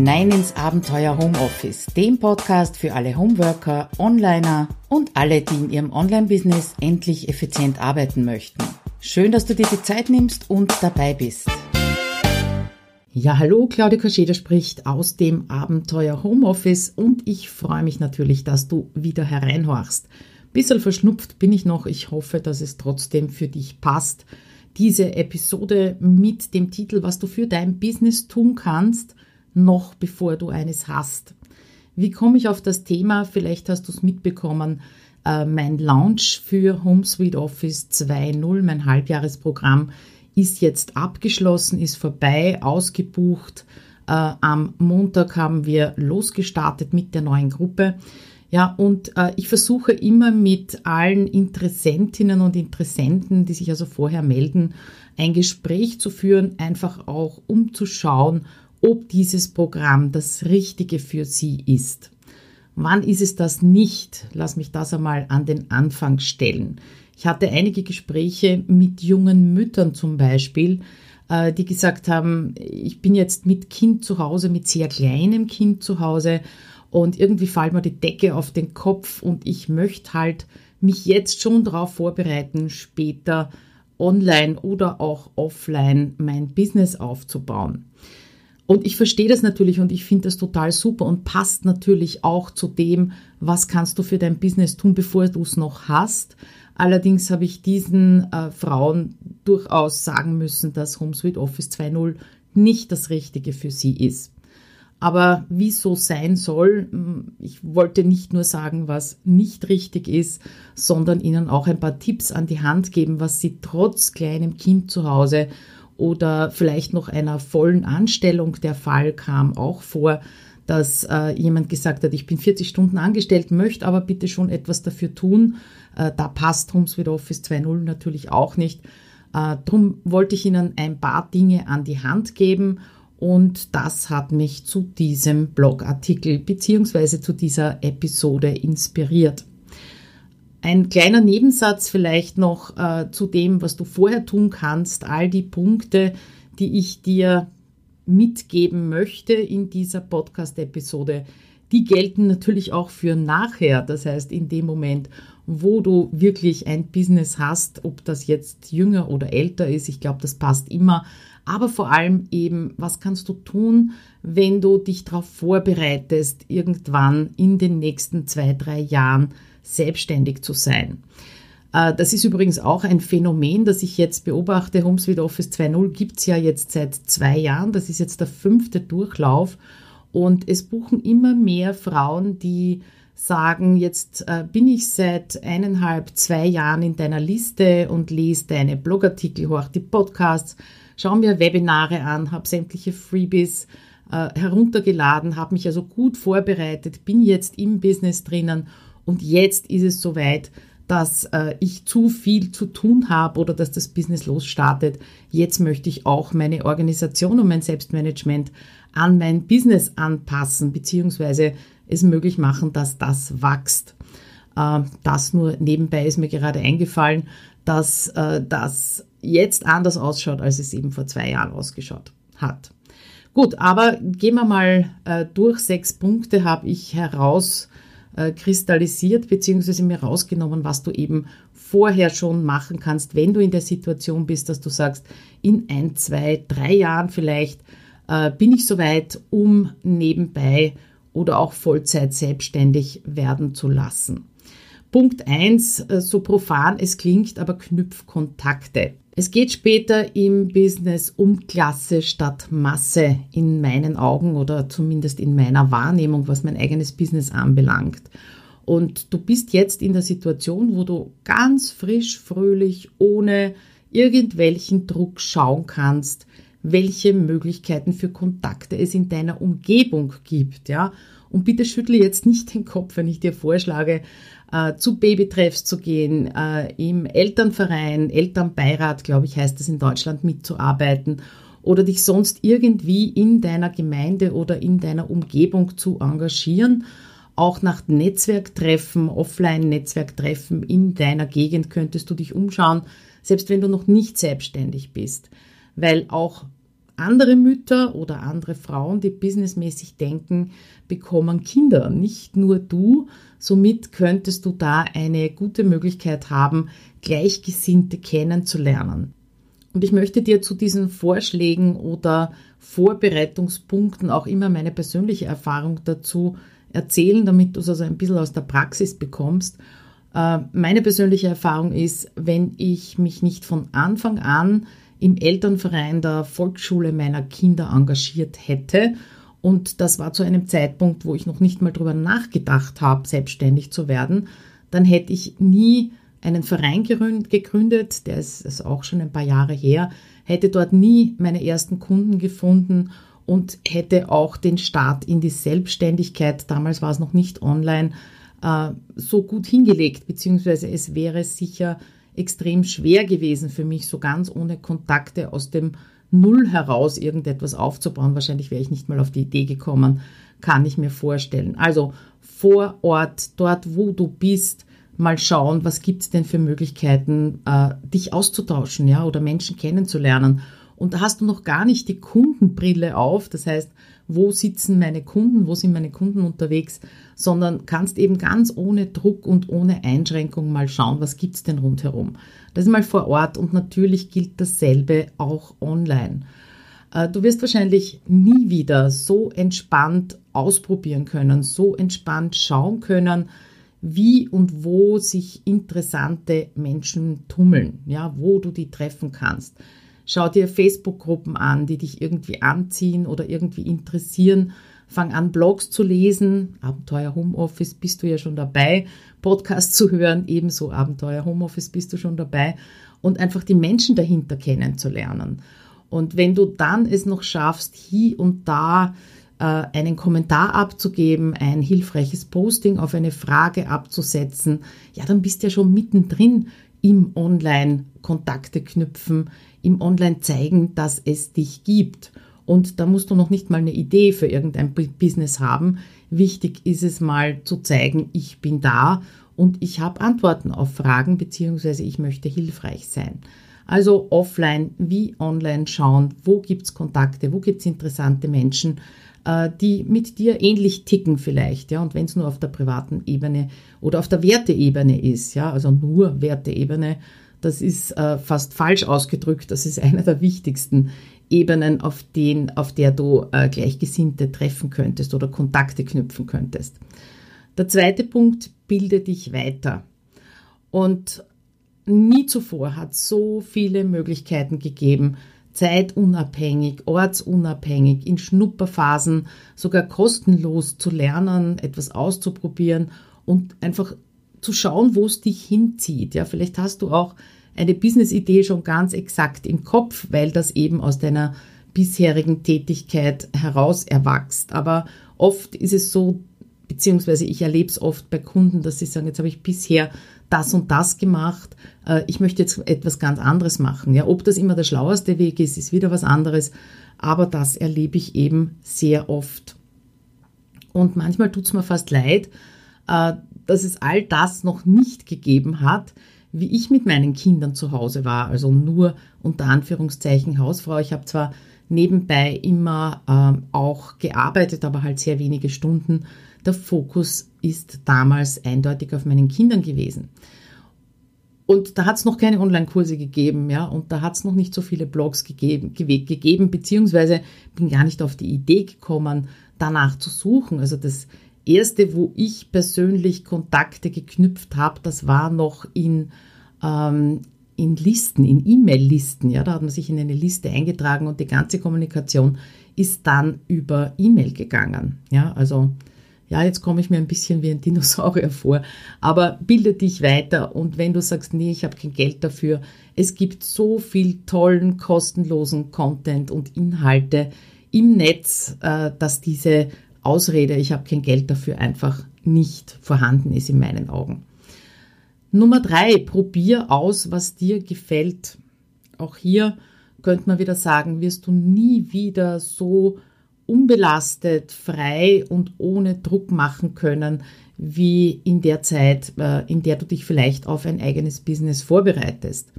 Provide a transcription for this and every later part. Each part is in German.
hinein ins Abenteuer Homeoffice, dem Podcast für alle Homeworker, Onliner und alle, die in ihrem Online-Business endlich effizient arbeiten möchten. Schön, dass du dir die Zeit nimmst und dabei bist. Ja, hallo, Claudia Kascheda spricht aus dem Abenteuer Homeoffice und ich freue mich natürlich, dass du wieder hereinhorchst. Bisschen verschnupft bin ich noch. Ich hoffe, dass es trotzdem für dich passt. Diese Episode mit dem Titel, was du für dein Business tun kannst, noch bevor du eines hast. Wie komme ich auf das Thema? Vielleicht hast du es mitbekommen. Äh, mein Launch für HomeSuite Office 2.0, mein Halbjahresprogramm, ist jetzt abgeschlossen, ist vorbei, ausgebucht. Äh, am Montag haben wir losgestartet mit der neuen Gruppe. Ja, und äh, ich versuche immer mit allen Interessentinnen und Interessenten, die sich also vorher melden, ein Gespräch zu führen, einfach auch um zu schauen, ob dieses Programm das Richtige für sie ist. Wann ist es das nicht? Lass mich das einmal an den Anfang stellen. Ich hatte einige Gespräche mit jungen Müttern zum Beispiel, äh, die gesagt haben, ich bin jetzt mit Kind zu Hause, mit sehr kleinem Kind zu Hause und irgendwie fällt mir die Decke auf den Kopf und ich möchte halt mich jetzt schon darauf vorbereiten, später online oder auch offline mein Business aufzubauen. Und ich verstehe das natürlich und ich finde das total super und passt natürlich auch zu dem, was kannst du für dein Business tun, bevor du es noch hast. Allerdings habe ich diesen äh, Frauen durchaus sagen müssen, dass HomeSuite Office 2.0 nicht das Richtige für sie ist. Aber wie so sein soll, hm, ich wollte nicht nur sagen, was nicht richtig ist, sondern Ihnen auch ein paar Tipps an die Hand geben, was Sie trotz kleinem Kind zu Hause oder vielleicht noch einer vollen Anstellung der Fall kam auch vor, dass äh, jemand gesagt hat, ich bin 40 Stunden angestellt, möchte aber bitte schon etwas dafür tun. Äh, da passt HomeSuite Office 2.0 natürlich auch nicht. Äh, Darum wollte ich Ihnen ein paar Dinge an die Hand geben und das hat mich zu diesem Blogartikel bzw. zu dieser Episode inspiriert. Ein kleiner Nebensatz vielleicht noch äh, zu dem, was du vorher tun kannst. All die Punkte, die ich dir mitgeben möchte in dieser Podcast-Episode, die gelten natürlich auch für nachher. Das heißt, in dem Moment, wo du wirklich ein Business hast, ob das jetzt jünger oder älter ist, ich glaube, das passt immer aber vor allem eben, was kannst du tun, wenn du dich darauf vorbereitest, irgendwann in den nächsten zwei, drei Jahren selbstständig zu sein. Äh, das ist übrigens auch ein Phänomen, das ich jetzt beobachte. HomeSuite Office 2.0 gibt es ja jetzt seit zwei Jahren. Das ist jetzt der fünfte Durchlauf. Und es buchen immer mehr Frauen, die sagen, jetzt äh, bin ich seit eineinhalb, zwei Jahren in deiner Liste und lese deine Blogartikel, hoch die Podcasts, schaue mir Webinare an, habe sämtliche Freebies äh, heruntergeladen, habe mich also gut vorbereitet, bin jetzt im Business drinnen und jetzt ist es soweit, dass äh, ich zu viel zu tun habe oder dass das Business losstartet. Jetzt möchte ich auch meine Organisation und mein Selbstmanagement an mein Business anpassen, beziehungsweise es möglich machen, dass das wächst. Äh, das nur nebenbei ist mir gerade eingefallen, dass äh, das jetzt anders ausschaut, als es eben vor zwei Jahren ausgeschaut hat. Gut, aber gehen wir mal äh, durch. Sechs Punkte habe ich herauskristallisiert äh, beziehungsweise mir rausgenommen, was du eben vorher schon machen kannst, wenn du in der Situation bist, dass du sagst, in ein, zwei, drei Jahren vielleicht äh, bin ich soweit, um nebenbei oder auch Vollzeit selbstständig werden zu lassen. Punkt eins, äh, so profan es klingt, aber knüpf Kontakte. Es geht später im Business um Klasse statt Masse in meinen Augen oder zumindest in meiner Wahrnehmung, was mein eigenes Business anbelangt. Und du bist jetzt in der Situation, wo du ganz frisch, fröhlich, ohne irgendwelchen Druck schauen kannst, welche Möglichkeiten für Kontakte es in deiner Umgebung gibt, ja. Und bitte schüttle jetzt nicht den Kopf, wenn ich dir vorschlage, äh, zu Babytreffs zu gehen, äh, im Elternverein, Elternbeirat, glaube ich, heißt es in Deutschland, mitzuarbeiten oder dich sonst irgendwie in deiner Gemeinde oder in deiner Umgebung zu engagieren. Auch nach Netzwerktreffen, Offline-Netzwerktreffen in deiner Gegend könntest du dich umschauen, selbst wenn du noch nicht selbstständig bist. Weil auch andere Mütter oder andere Frauen, die businessmäßig denken, bekommen Kinder, nicht nur du. Somit könntest du da eine gute Möglichkeit haben, Gleichgesinnte kennenzulernen. Und ich möchte dir zu diesen Vorschlägen oder Vorbereitungspunkten auch immer meine persönliche Erfahrung dazu erzählen, damit du es also ein bisschen aus der Praxis bekommst. Äh, meine persönliche Erfahrung ist, wenn ich mich nicht von Anfang an im Elternverein der Volksschule meiner Kinder engagiert hätte, und das war zu einem Zeitpunkt, wo ich noch nicht mal darüber nachgedacht habe, selbstständig zu werden, dann hätte ich nie einen Verein gegründet, der ist, ist auch schon ein paar Jahre her, hätte dort nie meine ersten Kunden gefunden und hätte auch den Start in die Selbstständigkeit, damals war es noch nicht online, äh, so gut hingelegt, beziehungsweise es wäre sicher extrem schwer gewesen für mich, so ganz ohne Kontakte aus dem Null heraus irgendetwas aufzubauen. Wahrscheinlich wäre ich nicht mal auf die Idee gekommen, kann ich mir vorstellen. Also vor Ort, dort wo du bist, mal schauen, was gibt es denn für Möglichkeiten, äh, dich auszutauschen, ja, oder Menschen kennenzulernen. Und da hast du noch gar nicht die Kundenbrille auf, das heißt, wo sitzen meine Kunden, wo sind meine Kunden unterwegs, sondern kannst eben ganz ohne Druck und ohne Einschränkung mal schauen, was gibt es denn rundherum. Das ist mal vor Ort und natürlich gilt dasselbe auch online. Äh, du wirst wahrscheinlich nie wieder so entspannt ausprobieren können, so entspannt schauen können, wie und wo sich interessante Menschen tummeln, ja, wo du die treffen kannst. Schau dir Facebook-Gruppen an, die dich irgendwie anziehen oder irgendwie interessieren. Fang an, Blogs zu lesen. Abenteuer Homeoffice bist du ja schon dabei. Podcasts zu hören, ebenso Abenteuer Homeoffice bist du schon dabei. Und einfach die Menschen dahinter kennenzulernen. Und wenn du dann es noch schaffst, hier und da äh, einen Kommentar abzugeben, ein hilfreiches Posting auf eine Frage abzusetzen, ja, dann bist du ja schon mittendrin im Online-Kontakte knüpfen, im Online zeigen, dass es dich gibt. Und da musst du noch nicht mal eine Idee für irgendein Business haben. Wichtig ist es mal zu zeigen, ich bin da und ich habe Antworten auf Fragen beziehungsweise ich möchte hilfreich sein. Also offline wie online schauen, wo gibt es Kontakte, wo gibt es interessante Menschen, äh, die mit dir ähnlich ticken vielleicht, ja, und wenn es nur auf der privaten Ebene oder auf der Werteebene ist, ja, also nur Werteebene, das ist äh, fast falsch ausgedrückt, das ist einer der wichtigsten Ebenen, auf, den, auf der du äh, Gleichgesinnte treffen könntest oder Kontakte knüpfen könntest. Der zweite Punkt, bilde dich weiter. Und nie zuvor hat so viele Möglichkeiten gegeben, zeitunabhängig, ortsunabhängig, in Schnupperphasen sogar kostenlos zu lernen, etwas auszuprobieren und einfach zu schauen, wo es dich hinzieht. Ja, vielleicht hast du auch eine Business-Idee schon ganz exakt im Kopf, weil das eben aus deiner bisherigen Tätigkeit heraus erwächst. Aber oft ist es so, beziehungsweise ich erlebe es oft bei Kunden, dass sie sagen, jetzt habe ich bisher das und das gemacht, äh, ich möchte jetzt etwas ganz anderes machen. Ja, ob das immer der schlaueste Weg ist, ist wieder was anderes, aber das erlebe ich eben sehr oft. Und manchmal tut es mir fast leid, äh, dass es all das noch nicht gegeben hat, wie ich mit meinen Kindern zu Hause war, also nur unter Anführungszeichen Hausfrau. Ich habe zwar nebenbei immer äh, auch gearbeitet, aber halt sehr wenige Stunden der Fokus ist damals eindeutig auf meinen Kindern gewesen. Und da hat es noch keine Online-Kurse gegeben, ja, und da hat es noch nicht so viele Blogs gegeben, gegeben, beziehungsweise bin gar nicht auf die Idee gekommen, danach zu suchen. Also das erste, wo ich persönlich Kontakte geknüpft habe, das war noch in, ähm, in Listen, in E-Mail-Listen. Ja, da hat man sich in eine Liste eingetragen und die ganze Kommunikation ist dann über E-Mail gegangen. Ja, also ja, jetzt komme ich mir ein bisschen wie ein Dinosaurier vor, aber bilde dich weiter und wenn du sagst, nee, ich habe kein Geld dafür, es gibt so viel tollen, kostenlosen Content und Inhalte im Netz, äh, dass diese Ausrede, ich habe kein Geld dafür, einfach nicht vorhanden ist in meinen Augen. Nummer drei, probier aus, was dir gefällt. Auch hier könnte man wieder sagen, wirst du nie wieder so unbelastet, frei und ohne Druck machen können, wie in der Zeit, äh, in der du dich vielleicht auf ein eigenes Business vorbereitest.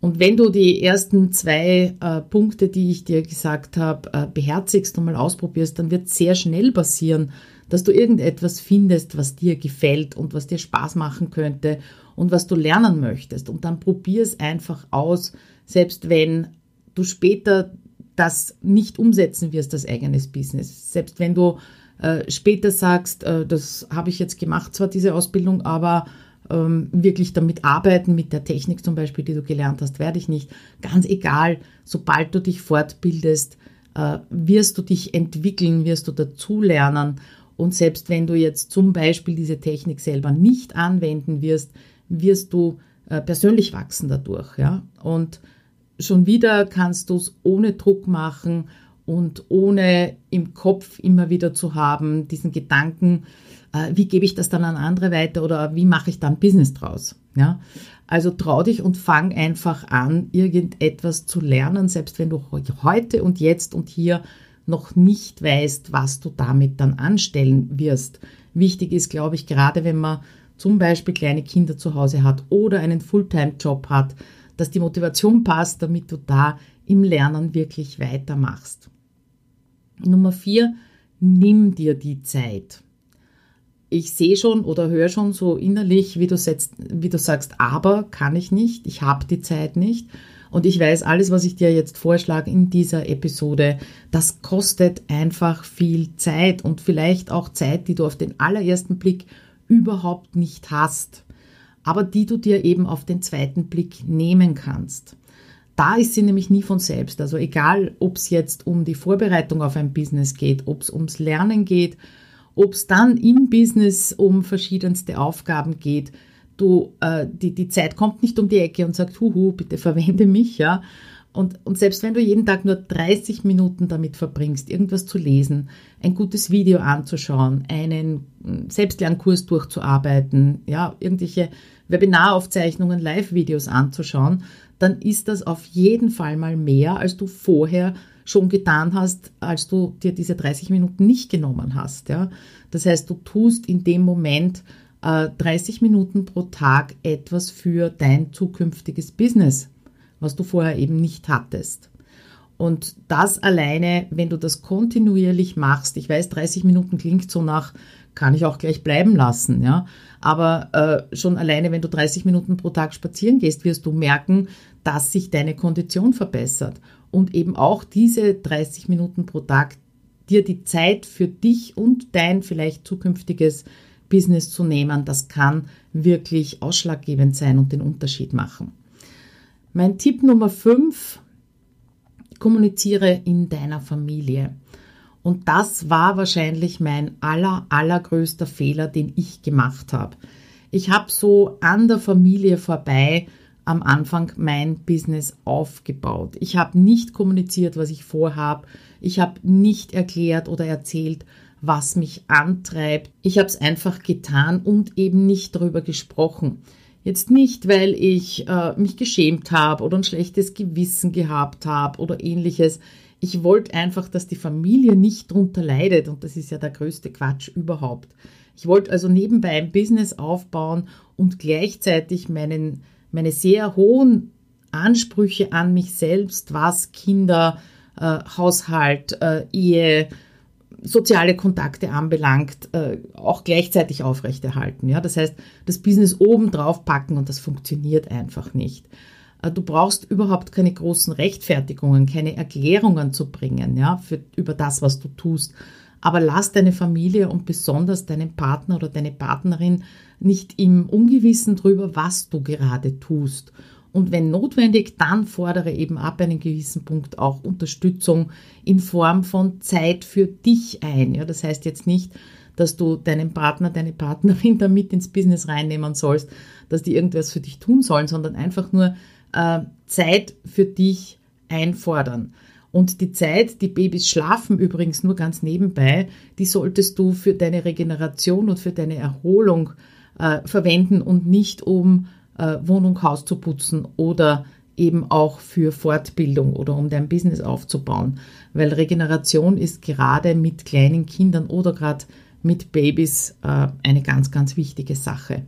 Und wenn du die ersten zwei äh, Punkte, die ich dir gesagt habe, äh, beherzigst und mal ausprobierst, dann wird sehr schnell passieren, dass du irgendetwas findest, was dir gefällt und was dir Spaß machen könnte und was du lernen möchtest. Und dann probier es einfach aus, selbst wenn du später das nicht umsetzen wirst, das eigenes Business. Selbst wenn du äh, später sagst, äh, das habe ich jetzt gemacht, zwar diese Ausbildung, aber ähm, wirklich damit arbeiten, mit der Technik zum Beispiel, die du gelernt hast, werde ich nicht. Ganz egal, sobald du dich fortbildest, äh, wirst du dich entwickeln, wirst du dazulernen. Und selbst wenn du jetzt zum Beispiel diese Technik selber nicht anwenden wirst, wirst du äh, persönlich wachsen dadurch. Ja? Und schon wieder kannst du es ohne Druck machen und ohne im Kopf immer wieder zu haben, diesen Gedanken, äh, wie gebe ich das dann an andere weiter oder wie mache ich dann Business draus? Ja? Also trau dich und fang einfach an, irgendetwas zu lernen, selbst wenn du heute und jetzt und hier noch nicht weißt, was du damit dann anstellen wirst. Wichtig ist, glaube ich, gerade wenn man zum Beispiel kleine Kinder zu Hause hat oder einen Fulltime-Job hat, dass die Motivation passt, damit du da im Lernen wirklich weitermachst. Nummer vier, nimm dir die Zeit ich sehe schon oder höre schon so innerlich, wie du, setzt, wie du sagst, aber kann ich nicht, ich habe die Zeit nicht. Und ich weiß, alles, was ich dir jetzt vorschlage in dieser Episode, das kostet einfach viel Zeit und vielleicht auch Zeit, die du auf den allerersten Blick überhaupt nicht hast, aber die du dir eben auf den zweiten Blick nehmen kannst. Da ist sie nämlich nie von selbst. Also egal, ob es jetzt um die Vorbereitung auf ein Business geht, ob es ums Lernen geht, ob es dann im Business um verschiedenste Aufgaben geht, du, äh, die, die Zeit kommt nicht um die Ecke und sagt, huhu, bitte verwende mich, ja. Und, und selbst wenn du jeden Tag nur 30 Minuten damit verbringst, irgendwas zu lesen, ein gutes Video anzuschauen, einen hm, Selbstlernkurs durchzuarbeiten, ja, irgendwelche Webinaraufzeichnungen, Live-Videos anzuschauen, dann ist das auf jeden Fall mal mehr, als du vorher schon getan hast, als du dir diese 30 Minuten nicht genommen hast. Ja? Das heißt, du tust in dem Moment äh, 30 Minuten pro Tag etwas für dein zukünftiges Business, was du vorher eben nicht hattest. Und das alleine, wenn du das kontinuierlich machst, ich weiß, 30 Minuten klingt so nach, kann ich auch gleich bleiben lassen, ja. Aber äh, schon alleine, wenn du 30 Minuten pro Tag spazieren gehst, wirst du merken, dass sich deine Kondition verbessert und eben auch diese 30 Minuten pro Tag dir die Zeit für dich und dein vielleicht zukünftiges Business zu nehmen, das kann wirklich ausschlaggebend sein und den Unterschied machen. Mein Tipp Nummer 5, kommuniziere in deiner Familie. Und das war wahrscheinlich mein aller, allergrößter Fehler, den ich gemacht habe. Ich habe so an der Familie vorbei am Anfang mein Business aufgebaut. Ich habe nicht kommuniziert, was ich vorhabe. Ich habe nicht erklärt oder erzählt, was mich antreibt. Ich habe es einfach getan und eben nicht darüber gesprochen. Jetzt nicht, weil ich äh, mich geschämt habe oder ein schlechtes Gewissen gehabt habe oder ähnliches. Ich wollte einfach, dass die Familie nicht drunter leidet und das ist ja der größte Quatsch überhaupt. Ich wollte also nebenbei ein Business aufbauen und gleichzeitig meinen meine sehr hohen Ansprüche an mich selbst, was Kinder, äh, Haushalt, äh, Ehe, soziale Kontakte anbelangt, äh, auch gleichzeitig aufrechterhalten. Ja? Das heißt, das Business oben drauf packen und das funktioniert einfach nicht. Äh, du brauchst überhaupt keine großen Rechtfertigungen, keine Erklärungen zu bringen, ja, für, über das, was du tust. Aber lass deine Familie und besonders deinen Partner oder deine Partnerin nicht im Ungewissen drüber, was du gerade tust. Und wenn notwendig, dann fordere eben ab einem gewissen Punkt auch Unterstützung in Form von Zeit für dich ein. Ja, das heißt jetzt nicht, dass du deinen Partner, deine Partnerin damit ins Business reinnehmen sollst, dass die irgendwas für dich tun sollen, sondern einfach nur äh, Zeit für dich einfordern. Und die Zeit, die Babys schlafen übrigens nur ganz nebenbei, die solltest du für deine Regeneration und für deine Erholung äh, verwenden und nicht um Wohnung, Haus zu putzen oder eben auch für Fortbildung oder um dein Business aufzubauen. Weil Regeneration ist gerade mit kleinen Kindern oder gerade mit Babys äh, eine ganz, ganz wichtige Sache.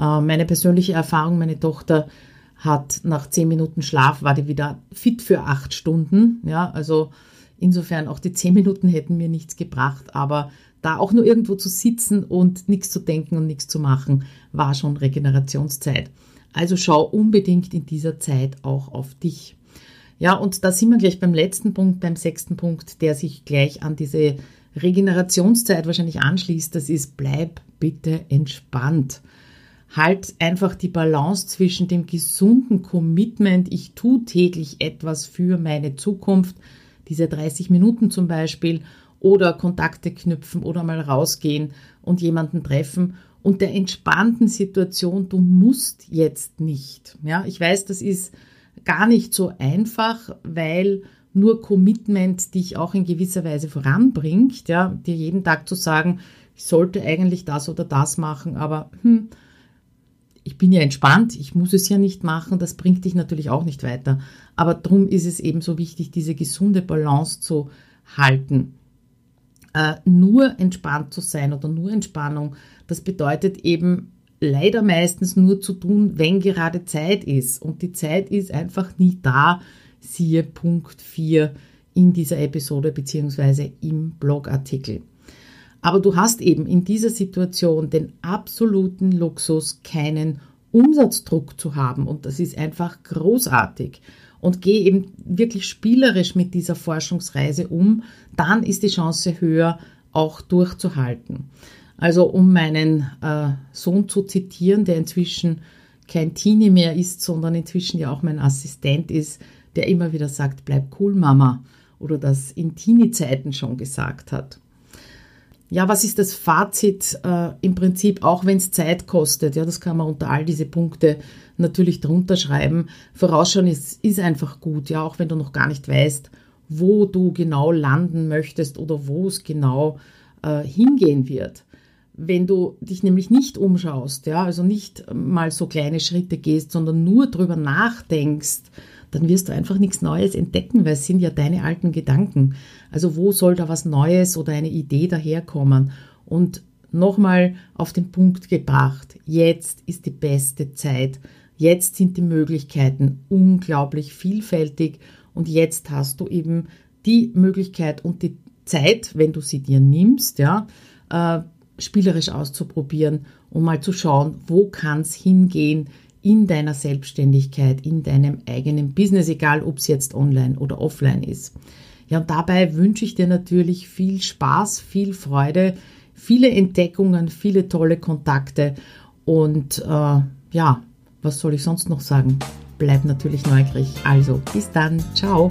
Äh, meine persönliche Erfahrung, meine Tochter hat nach zehn Minuten Schlaf, war die wieder fit für acht Stunden. Ja, also insofern auch die zehn Minuten hätten mir nichts gebracht, aber da auch nur irgendwo zu sitzen und nichts zu denken und nichts zu machen, war schon Regenerationszeit. Also schau unbedingt in dieser Zeit auch auf dich. Ja, und da sind wir gleich beim letzten Punkt, beim sechsten Punkt, der sich gleich an diese Regenerationszeit wahrscheinlich anschließt. Das ist, bleib bitte entspannt. Halt einfach die Balance zwischen dem gesunden Commitment, ich tue täglich etwas für meine Zukunft, diese 30 Minuten zum Beispiel, oder Kontakte knüpfen oder mal rausgehen und jemanden treffen und der entspannten Situation, du musst jetzt nicht. Ja, ich weiß, das ist gar nicht so einfach, weil nur Commitment dich auch in gewisser Weise voranbringt, ja, dir jeden Tag zu sagen, ich sollte eigentlich das oder das machen, aber hm, ich bin ja entspannt, ich muss es ja nicht machen, das bringt dich natürlich auch nicht weiter. Aber darum ist es eben so wichtig, diese gesunde Balance zu halten. Äh, nur entspannt zu sein oder nur Entspannung, das bedeutet eben leider meistens nur zu tun, wenn gerade Zeit ist. Und die Zeit ist einfach nie da, siehe Punkt 4 in dieser Episode bzw. im Blogartikel. Aber du hast eben in dieser Situation den absoluten Luxus, keinen Umsatzdruck zu haben. Und das ist einfach großartig. Und geh eben wirklich spielerisch mit dieser Forschungsreise um. Dann ist die Chance höher, auch durchzuhalten. Also um meinen äh, Sohn zu zitieren, der inzwischen kein Teenie mehr ist, sondern inzwischen ja auch mein Assistent ist, der immer wieder sagt, bleib cool, Mama. Oder das in Teenie-Zeiten schon gesagt hat. Ja, was ist das Fazit äh, im Prinzip, auch wenn es Zeit kostet? Ja, das kann man unter all diese Punkte natürlich drunter schreiben. Vorausschauen ist, ist einfach gut, ja, auch wenn du noch gar nicht weißt, wo du genau landen möchtest oder wo es genau äh, hingehen wird. Wenn du dich nämlich nicht umschaust, ja, also nicht mal so kleine Schritte gehst, sondern nur drüber nachdenkst, dann wirst du einfach nichts Neues entdecken, weil es sind ja deine alten Gedanken. Also wo soll da was Neues oder eine Idee daherkommen? Und nochmal auf den Punkt gebracht, jetzt ist die beste Zeit. Jetzt sind die Möglichkeiten unglaublich vielfältig und jetzt hast du eben die Möglichkeit und die Zeit, wenn du sie dir nimmst, ja, äh, spielerisch auszuprobieren und mal zu schauen, wo kann es hingehen, in deiner Selbstständigkeit, in deinem eigenen Business, egal ob es jetzt online oder offline ist. Ja, und dabei wünsche ich dir natürlich viel Spaß, viel Freude, viele Entdeckungen, viele tolle Kontakte und äh, ja, was soll ich sonst noch sagen? Bleib natürlich neugierig. Also, bis dann. Ciao.